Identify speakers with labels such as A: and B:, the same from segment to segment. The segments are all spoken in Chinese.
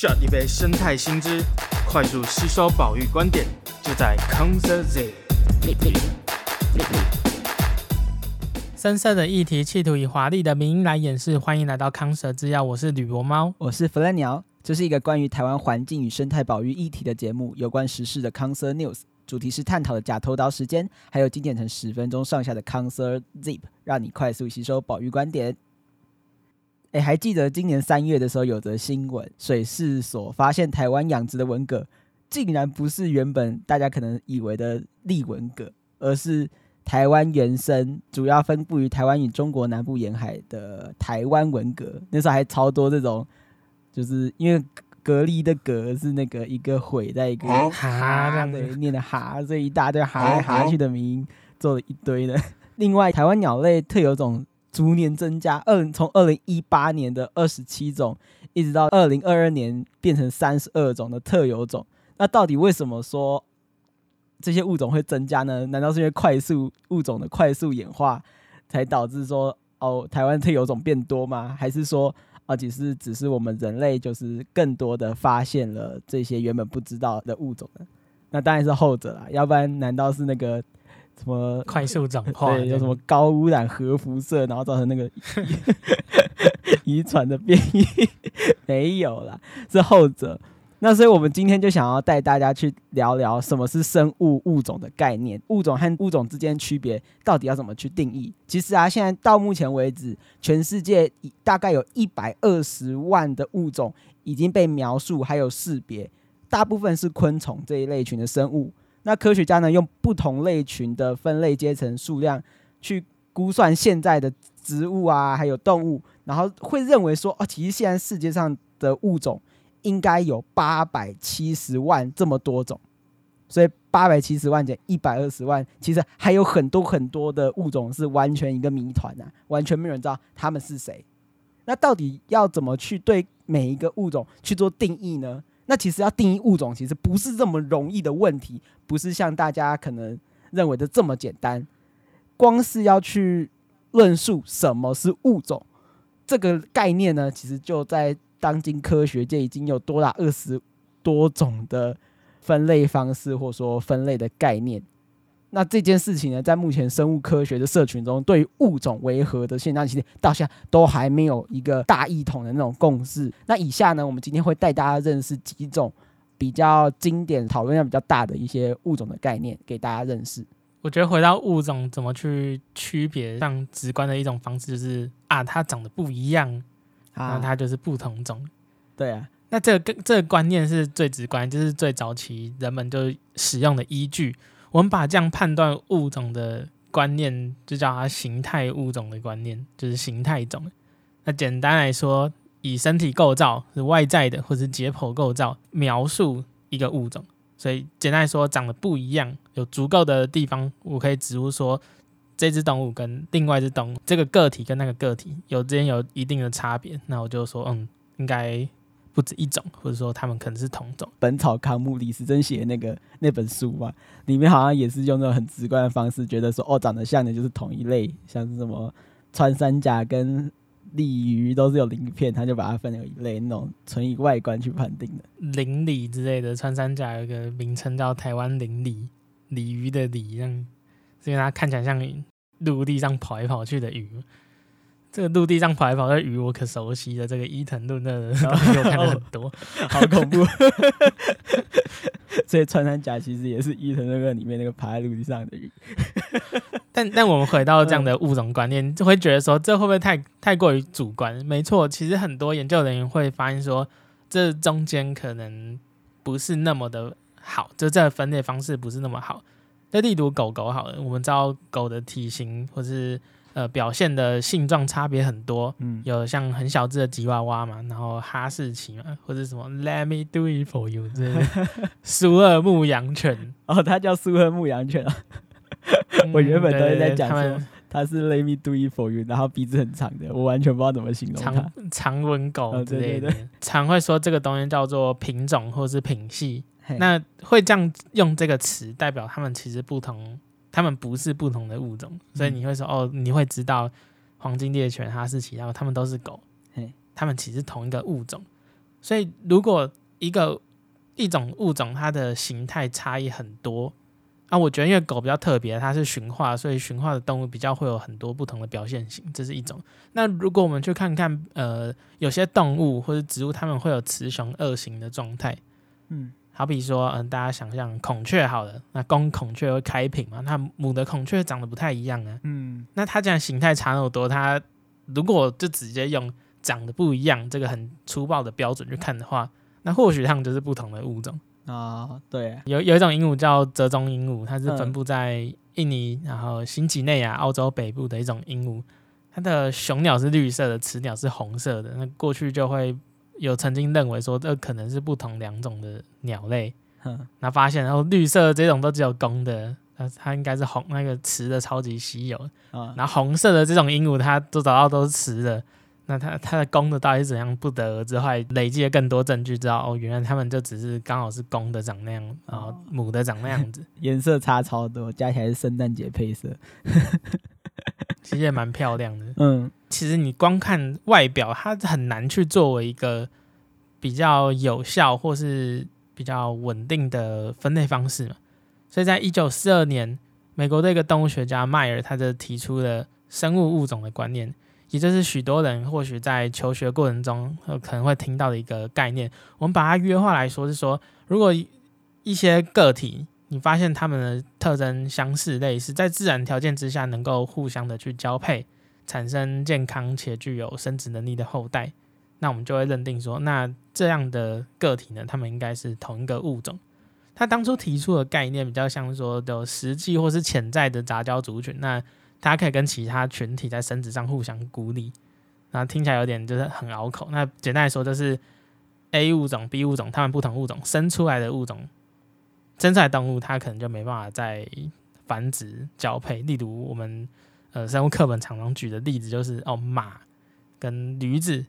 A: shot 一杯生态新知，快速吸收保育观点，就在康 Sir Z。
B: 深色的议题，企图以华丽的名义来掩饰。欢迎来到康 Sir 制药，我是吕博猫，
C: 我是弗兰鸟。这是一个关于台湾环境与生态保育议题的节目，有关时事的康 Sir News，主题是探讨的假偷刀时间，还有精简成十分钟上下的康 Sir Zip，让你快速吸收保育观点。哎，还记得今年三月的时候，有则新闻，水试所发现台湾养殖的文蛤，竟然不是原本大家可能以为的丽文蛤，而是。台湾原生，主要分布于台湾与中国南部沿海的台湾文蛤，那时候还超多这种，就是因为蛤蜊的蛤是那个一个悔在一个哈这样的念的哈，所以一大堆哈来哈去的名做了一堆的。另外，台湾鸟类特有种逐年增加，二从二零一八年的二十七种，一直到二零二二年变成三十二种的特有种。那到底为什么说？这些物种会增加呢？难道是因为快速物种的快速演化，才导致说哦，台湾特有种变多吗？还是说啊，只是只是我们人类就是更多的发现了这些原本不知道的物种呢？那当然是后者啦，要不然难道是那个什么
B: 快速转化？
C: 对，有什么高污染核辐射，然后造成那个 遗传的变异？没有啦，是后者。那所以，我们今天就想要带大家去聊聊什么是生物物种的概念，物种和物种之间区别到底要怎么去定义？其实啊，现在到目前为止，全世界大概有一百二十万的物种已经被描述还有识别，大部分是昆虫这一类群的生物。那科学家呢，用不同类群的分类阶层数量去估算现在的植物啊，还有动物，然后会认为说，哦，其实现在世界上的物种。应该有八百七十万这么多种，所以八百七十万减一百二十万，其实还有很多很多的物种是完全一个谜团呐，完全没有人知道他们是谁。那到底要怎么去对每一个物种去做定义呢？那其实要定义物种，其实不是这么容易的问题，不是像大家可能认为的这么简单。光是要去论述什么是物种这个概念呢，其实就在。当今科学界已经有多达二十多种的分类方式，或说分类的概念。那这件事情呢，在目前生物科学的社群中，对于物种为何的现象，其实到现在都还没有一个大一统的那种共识。那以下呢，我们今天会带大家认识几种比较经典、讨论量比较大的一些物种的概念，给大家认识。
B: 我觉得回到物种怎么去区别，像直观的一种方式就是啊，它长得不一样。那它就是不同种，
C: 对啊。
B: 那这个这个观念是最直观，就是最早期人们就使用的依据。我们把这样判断物种的观念，就叫它形态物种的观念，就是形态种。那简单来说，以身体构造是外在的，或是解剖构造描述一个物种。所以简单来说，长得不一样，有足够的地方，我可以指出说。这只动物跟另外一只动物，这个个体跟那个个体有之间有一定的差别，那我就说，嗯，应该不止一种，或者说他们可能是同种。
C: 《本草纲目》李时珍写的那个那本书嘛，里面好像也是用那种很直观的方式，觉得说，哦，长得像的就是同一类，像是什么穿山甲跟鲤鱼都是有鳞片，他就把它分为一类，那种纯以外观去判定的。
B: 鳞鲤之类的，穿山甲有个名称叫台湾鳞鲤，鲤鱼的鲤，这样。是因为它看起来像陆地上跑来跑去的鱼，这个陆地上跑来跑去的鱼我可熟悉的，这个伊藤润二的东 西 我看了很多，
C: 好恐怖。所以穿山甲其实也是伊藤润二里面那个爬在陆地上的鱼。
B: 但但我们回到这样的物种观念，就会觉得说，这会不会太太过于主观？没错，其实很多研究人员会发现说，这中间可能不是那么的好，就这分类方式不是那么好。就例如狗狗好了，我们知道狗的体型或是呃表现的性状差别很多，嗯，有像很小只的吉娃娃嘛，然后哈士奇嘛，或者什么 Let me do it for you 之类的 苏尔牧羊犬，
C: 哦，它叫苏尔牧羊犬啊。我原本都是在讲说它是 Let me do it for you，然后鼻子很长的，我完全不知道怎么形容它。
B: 长长吻狗之类的，哦、对对对，常会说这个东西叫做品种或是品系。那会这样用这个词，代表他们其实不同，他们不是不同的物种，所以你会说哦，你会知道黄金猎犬、哈士奇，然后它们都是狗，嘿，他们其实同一个物种。所以如果一个一种物种它的形态差异很多啊，我觉得因为狗比较特别，它是驯化，所以驯化的动物比较会有很多不同的表现型，这是一种。那如果我们去看看，呃，有些动物或者植物，它们会有雌雄二型的状态，嗯，好比说，嗯、呃，大家想象孔雀好了，那公孔雀会开屏嘛，那母的孔雀长得不太一样啊，嗯，那它这样形态差那么多，它如果就直接用长得不一样这个很粗暴的标准去看的话，那或许它们就是不同的物种。
C: 啊，对，
B: 有有一种鹦鹉叫折中鹦鹉，它是分布在印尼，然后新几内亚、澳洲北部的一种鹦鹉。它的雄鸟是绿色的，雌鸟是红色的。那过去就会有曾经认为说，这可能是不同两种的鸟类。嗯那发现然后绿色这种都只有公的，它它应该是红，那个雌的超级稀有。然后红色的这种鹦鹉，它都找到都是雌的。那它它的公的到底是怎样不得而知，后来累积了更多证据，知道哦，原来它们就只是刚好是公的长那样，然后母的长那样子，
C: 颜色差超多，加起来是圣诞节配色，
B: 其实也蛮漂亮的。嗯，其实你光看外表，它很难去作为一个比较有效或是比较稳定的分类方式嘛。所以在一九四二年，美国的一个动物学家迈尔，他就提出了生物物种的观念。也就是许多人或许在求学过程中可能会听到的一个概念。我们把它约化来说，是说，如果一些个体你发现它们的特征相似类似，在自然条件之下能够互相的去交配，产生健康且具有生殖能力的后代，那我们就会认定说，那这样的个体呢，它们应该是同一个物种。他当初提出的概念比较像说有实际或是潜在的杂交族群，那。它可以跟其他群体在生殖上互相孤立，那听起来有点就是很拗口。那简单来说，就是 A 物种、B 物种，它们不同物种生出来的物种，生出来动物，它可能就没办法再繁殖交配。例如我们呃生物课本常常举的例子就是哦马跟驴子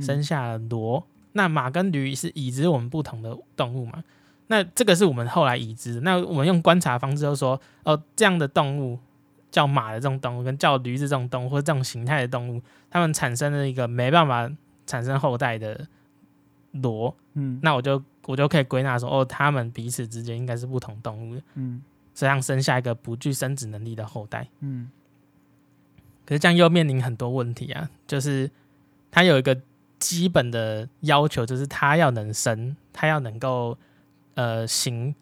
B: 生下了骡，嗯、那马跟驴是已知我们不同的动物嘛？那这个是我们后来已知的。那我们用观察方式就说哦这样的动物。叫马的这种动物，跟叫驴子这种动物，或者这种形态的动物，它们产生了一个没办法产生后代的骡，嗯，那我就我就可以归纳说，哦，他们彼此之间应该是不同动物的，嗯，这样生下一个不具生殖能力的后代，嗯，可是这样又面临很多问题啊，就是它有一个基本的要求，就是它要能生，它要能够呃行。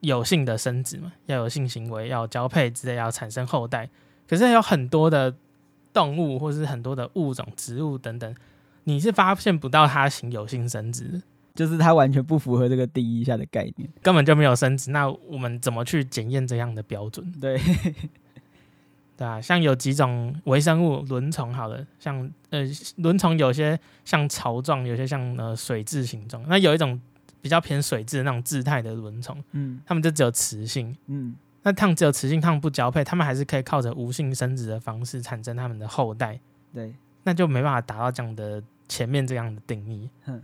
B: 有性的生殖嘛，要有性行为，要交配之类，要产生后代。可是有很多的动物，或是很多的物种、植物等等，你是发现不到它行有性生殖，
C: 就是它完全不符合这个定义下的概念，
B: 根本就没有生殖。那我们怎么去检验这样的标准？
C: 对，
B: 对啊，像有几种微生物轮虫，好了，像呃轮虫有些像巢状，有些像呃水蛭形状。那有一种。比较偏水蛭的那种质态的轮虫，嗯，它们就只有雌性，嗯，那它们只有雌性，它们不交配，它们还是可以靠着无性生殖的方式产生它们的后代，
C: 对，
B: 那就没办法达到这样的前面这样的定义，哼，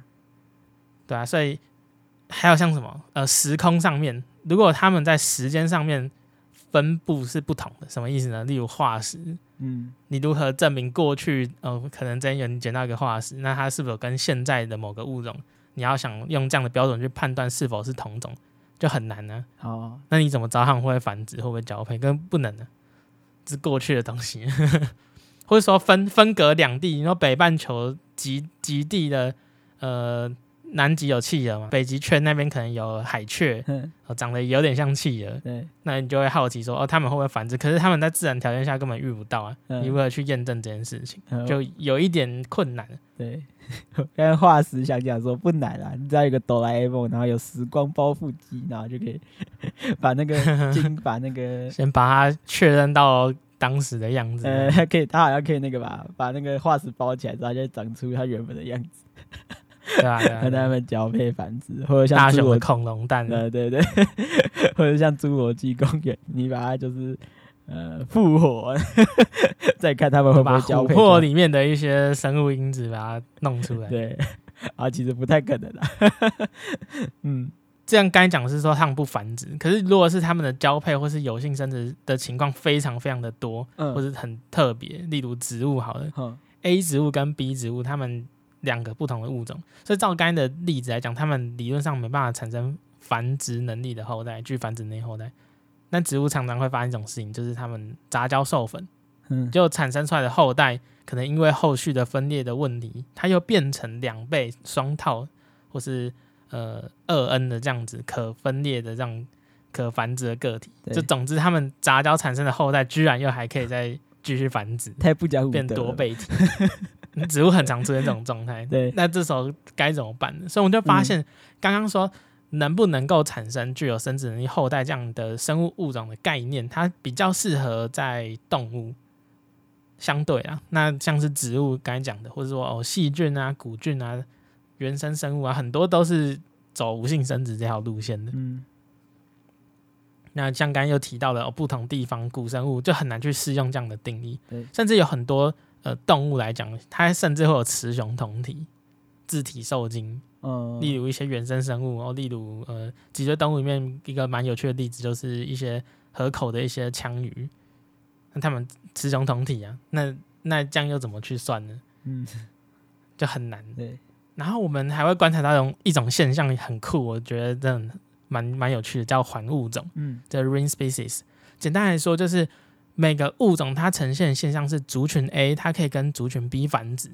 B: 对啊，所以还有像什么呃时空上面，如果他们在时间上面分布是不同的，什么意思呢？例如化石，嗯，你如何证明过去呃可能真有人捡到一个化石，那它是否跟现在的某个物种？你要想用这样的标准去判断是否是同种，就很难呢、啊。哦，那你怎么知道它们会繁殖，会不会交配？根本不能呢、是过去的东西。或者说分分隔两地，你说北半球极极地的呃。南极有企鹅嘛？北极圈那边可能有海雀，哦，长得有点像企鹅。对，那你就会好奇说，哦，他们会不会繁殖？可是他们在自然条件下根本遇不到啊，你如何去验证这件事情？就有一点困难。
C: 对，刚才化石想讲说不难啊，你只要有个哆啦 A 梦，然后有时光包覆机，然后就可以 把那个金，把那个
B: 先把它确认到当时的样子。
C: 呃，可以，他好像可以那个吧，把那个化石包起来，然后就长出它原本的样子。
B: 对啊，和
C: 他们交配繁殖，或者像
B: 大雄的恐龙蛋，
C: 对对对，或者像侏罗纪公园，你把它就是呃复活，再看他们会不会交配。
B: 里面的一些生物因子把它弄出来。
C: 对，啊，其实不太可能的。
B: 嗯，这样刚才讲的是说他们不繁殖，可是如果是他们的交配或是有性生殖的情况非常非常的多，嗯、或是很特别，例如植物好了，嗯、A 植物跟 B 植物，他们。两个不同的物种。所以照刚才的例子来讲，他们理论上没办法产生繁殖能力的后代，具繁殖能力后代。那植物常常会发生一种事情，就是他们杂交授粉，嗯，就产生出来的后代，可能因为后续的分裂的问题，它又变成两倍、双套，或是呃二 N 的这样子可分裂的这样可繁殖的个体。就总之，他们杂交产生的后代，居然又还可以再。继续繁殖，
C: 太不讲武德，
B: 变多倍体。植物很常出现这种状态，
C: 对。
B: 那这时候该怎么办呢？所以我们就发现，刚刚说能不能够产生具有生殖能力后代这样的生物物种的概念，它比较适合在动物。相对啊，那像是植物刚才讲的，或者说哦细菌啊、古菌啊、原生生物啊，很多都是走无性生殖这条路线的。嗯。那像刚刚又提到了、哦，不同地方古生物就很难去适用这样的定义，甚至有很多呃动物来讲，它甚至会有雌雄同体、自体受精。嗯，例如一些原生生物然后，例如呃脊椎动物里面一个蛮有趣的例子，就是一些河口的一些枪鱼，那它们雌雄同体啊，那那这样又怎么去算呢？嗯，就很难。对，然后我们还会观察到一种一种现象，很酷，我觉得真的。蛮蛮有趣的，叫环物种，嗯，叫 ring species。简单来说，就是每个物种它呈现的现象是族群 A，它可以跟族群 B 繁殖，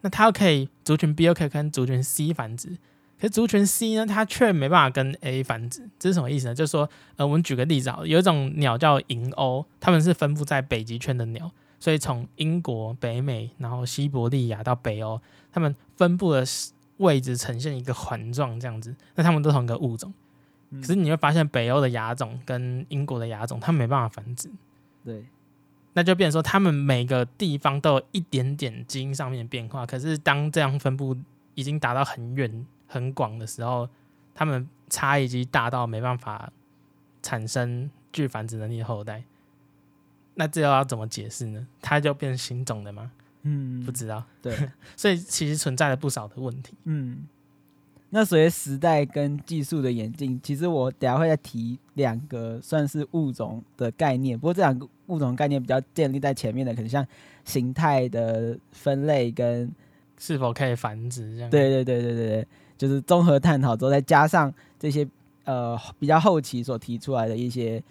B: 那它又可以族群 B 又可以跟族群 C 繁殖，可是族群 C 呢，它却没办法跟 A 繁殖，这是什么意思呢？就是说，呃，我们举个例子啊，有一种鸟叫银鸥，它们是分布在北极圈的鸟，所以从英国、北美，然后西伯利亚到北欧，它们分布的位置呈现一个环状这样子，那它们都同一个物种。可是你会发现，北欧的亚种跟英国的亚种，它没办法繁殖。
C: 对，
B: 那就变成说，他们每个地方都有一点点基因上面的变化。可是当这样分布已经达到很远很广的时候，他们差异已经大到没办法产生具繁殖能力的后代。那这又要怎么解释呢？它就变成新种的吗？嗯，不知道。
C: 对，
B: 所以其实存在了不少的问题。
C: 嗯。那随着时代跟技术的演进，其实我等下会再提两个算是物种的概念。不过这两个物种的概念比较建立在前面的，可能像形态的分类跟
B: 是否可以繁殖这样。
C: 对对对对对对，就是综合探讨之后，再加上这些呃比较后期所提出来的一些。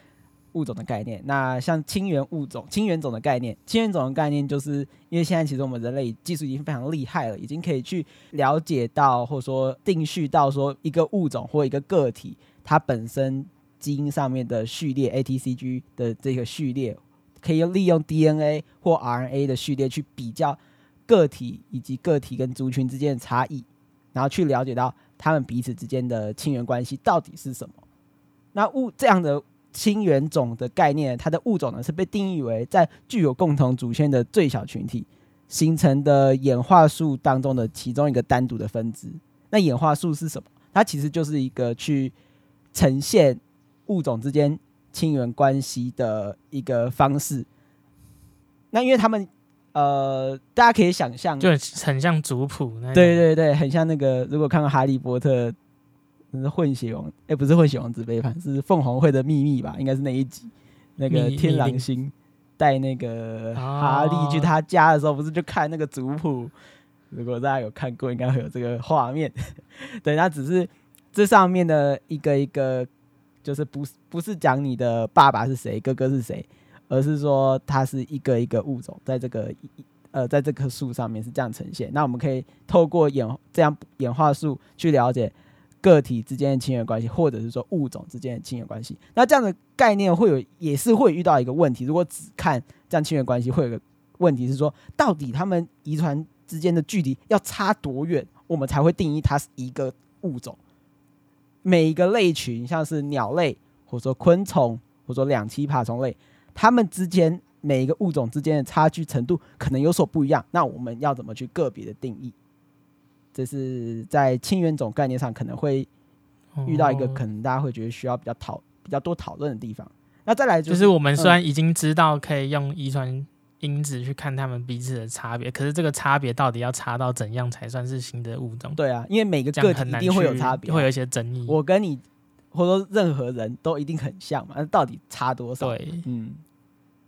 C: 物种的概念，那像亲缘物种、亲缘种的概念，亲缘种的概念，就是因为现在其实我们人类技术已经非常厉害了，已经可以去了解到或者说定序到说一个物种或一个个体它本身基因上面的序列 ATCG 的这个序列，可以利用 DNA 或 RNA 的序列去比较个体以及个体跟族群之间的差异，然后去了解到他们彼此之间的亲缘关系到底是什么。那物这样的。亲缘种的概念，它的物种呢是被定义为在具有共同祖先的最小群体形成的演化树当中的其中一个单独的分支。那演化树是什么？它其实就是一个去呈现物种之间亲缘关系的一个方式。那因为他们呃，大家可以想象，
B: 就很像族谱，
C: 对对对，很像那个如果看过《哈利波特》。是混血王，哎、欸，不是混血王子背叛，是凤凰会的秘密吧？应该是那一集，那个天狼星带那个哈利去他家的时候，不是就看那个族谱？如果大家有看过，应该会有这个画面。对，那只是这上面的一个一个，就是不是不是讲你的爸爸是谁，哥哥是谁，而是说它是一个一个物种，在这个呃，在这棵树上面是这样呈现。那我们可以透过演这样演化树去了解。个体之间的亲缘关系，或者是说物种之间的亲缘关系，那这样的概念会有，也是会遇到一个问题。如果只看这样亲缘关系，会有个问题是说，到底他们遗传之间的距离要差多远，我们才会定义它是一个物种？每一个类群，像是鸟类，或者说昆虫，或者说两栖爬虫类，它们之间每一个物种之间的差距程度可能有所不一样。那我们要怎么去个别的定义？这是在清源种概念上可能会遇到一个可能大家会觉得需要比较讨比较多讨论的地方。那再来就是，
B: 就是我们虽然已经知道可以用遗传因子去看他们彼此的差别，可是这个差别到底要差到怎样才算是新的物种？
C: 对啊，因为每个个体一定会有差别，
B: 会有一些争议。
C: 我跟你或者说任何人都一定很像嘛，那到底差多少？
B: 对，
C: 嗯，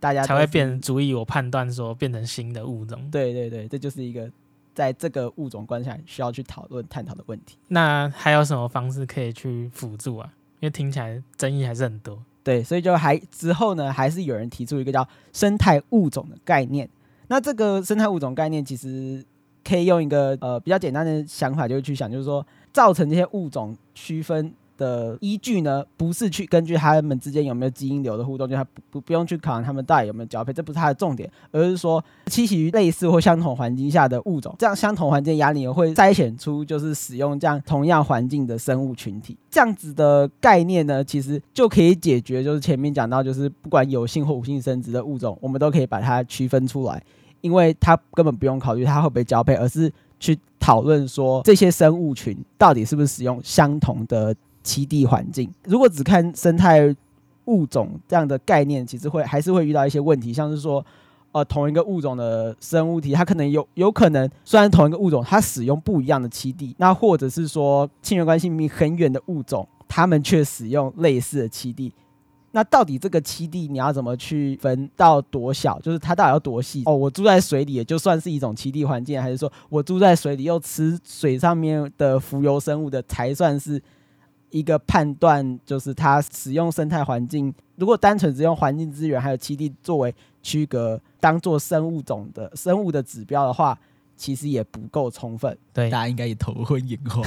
C: 大家
B: 才会变足以我判断说变成新的物种。
C: 对对对，这就是一个。在这个物种观下需要去讨论探讨的问题。
B: 那还有什么方式可以去辅助啊？因为听起来争议还是很多。
C: 对，所以就还之后呢，还是有人提出一个叫生态物种的概念。那这个生态物种概念其实可以用一个呃比较简单的想法，就是去想，就是说造成这些物种区分的依据呢，不是去根据它们之间有没有基因流的互动，就它不不用去考量它们到底有没有交配，这不是它的重点，而是说栖息于类似或相同环境下的物种，这样相同环境压力会筛选出就是使用这样同样环境的生物群体，这样子的概念呢，其实就可以解决，就是前面讲到，就是不管有性或无性生殖的物种，我们都可以把它区分出来，因为它根本不用考虑它会不会交配，而是去讨论说这些生物群到底是不是使用相同的。栖地环境，如果只看生态物种这样的概念，其实会还是会遇到一些问题，像是说，呃，同一个物种的生物体，它可能有有可能，虽然同一个物种，它使用不一样的栖地，那或者是说，亲缘关系明明很远的物种，它们却使用类似的栖地，那到底这个栖地你要怎么去分到多小？就是它到底要多细？哦，我住在水里，也就算是一种栖地环境，还是说我住在水里又吃水上面的浮游生物的才算是？一个判断就是它使用生态环境，如果单纯只用环境资源还有栖地作为区隔，当做生物种的生物的指标的话，其实也不够充分。
B: 对，
D: 大家应该也头昏眼花，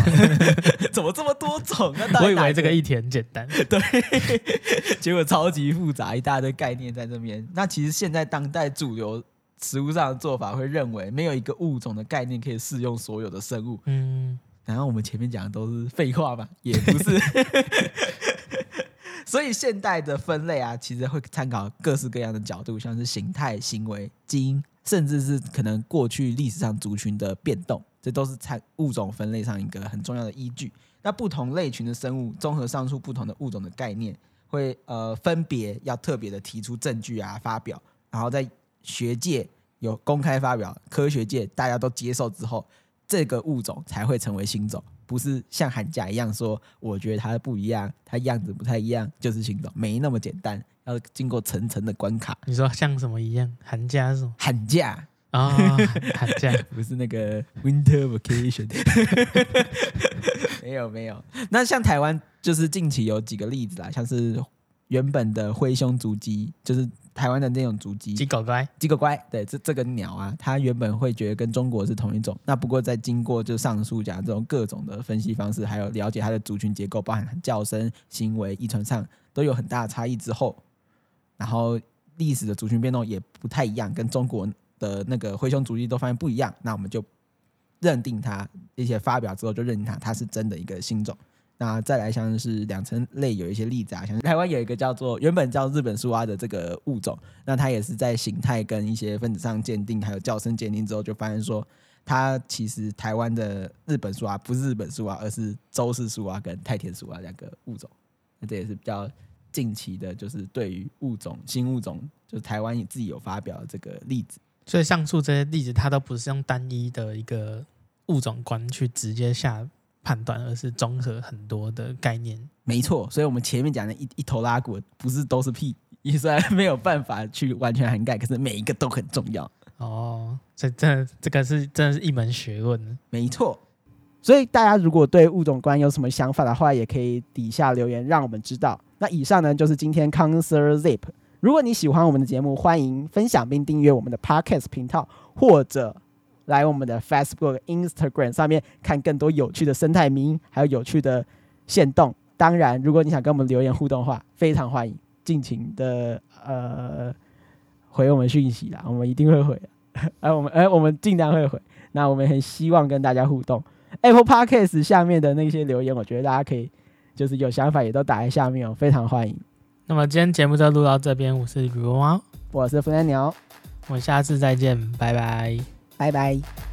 D: 怎么这么多种？
B: 我以为这个议题很简单，
D: 对，结果超级复杂，一大堆概念在这边。那其实现在当代主流食物上的做法会认为，没有一个物种的概念可以适用所有的生物。嗯。然后我们前面讲的都是废话吧？也不是，所以现代的分类啊，其实会参考各式各样的角度，像是形态、行为、基因，甚至是可能过去历史上族群的变动，这都是参物种分类上一个很重要的依据。那不同类群的生物，综合上述不同的物种的概念，会呃分别要特别的提出证据啊，发表，然后在学界有公开发表，科学界大家都接受之后。这个物种才会成为新种，不是像寒假一样说，我觉得它不一样，它样子不太一样就是新种，没那么简单，要经过层层的关卡。
B: 你说像什么一样？寒假是什么？
D: 寒假
B: 啊，寒假
D: 不是那个 winter vacation。没有没有，那像台湾就是近期有几个例子啦，像是原本的灰胸足迹，就是。台湾的那种足迹，
B: 鸡狗乖，
D: 鸡狗乖，对，这这个鸟啊，它原本会觉得跟中国是同一种，那不过在经过就上述讲这种各种的分析方式，还有了解它的族群结构，包含叫声、行为、遗传上都有很大的差异。之后，然后历史的族群变动也不太一样，跟中国的那个灰熊足迹都发现不一样，那我们就认定它，一些发表之后就认定它，它是真的一个新种。那再来像是两层类有一些例子啊，像台湾有一个叫做原本叫日本树蛙的这个物种，那它也是在形态跟一些分子上鉴定，还有叫声鉴定之后，就发现说它其实台湾的日本树蛙不是日本树蛙，而是周氏树蛙跟太田树蛙两个物种。那这也是比较近期的，就是对于物种新物种，就台湾自己有发表这个例子。
B: 所以上述这些例子，它都不是用单一的一个物种观去直接下。判断，而是综合很多的概念。
D: 没错，所以我们前面讲的一一头拉骨，不是都是屁，也虽然没有办法去完全涵盖，可是每一个都很重要。
B: 哦，这这这个是真的是一门学问。
D: 没错，
C: 所以大家如果对物种观有什么想法的话，也可以底下留言让我们知道。那以上呢就是今天 Concer Zip。如果你喜欢我们的节目，欢迎分享并订阅我们的 Podcast 频道，或者。来我们的 Facebook、Instagram 上面看更多有趣的生态名，还有有趣的限动。当然，如果你想跟我们留言互动的话，非常欢迎，尽情的呃回我们讯息啦，我们一定会回。哎，我们哎，我们尽量会回。那我们很希望跟大家互动。Apple Podcast 下面的那些留言，我觉得大家可以就是有想法也都打在下面哦，非常欢迎。
B: 那么今天节目就录到这边，我是雨龙猫，
C: 我是福丹鸟，
B: 我们下次再见，拜拜。
C: 拜拜。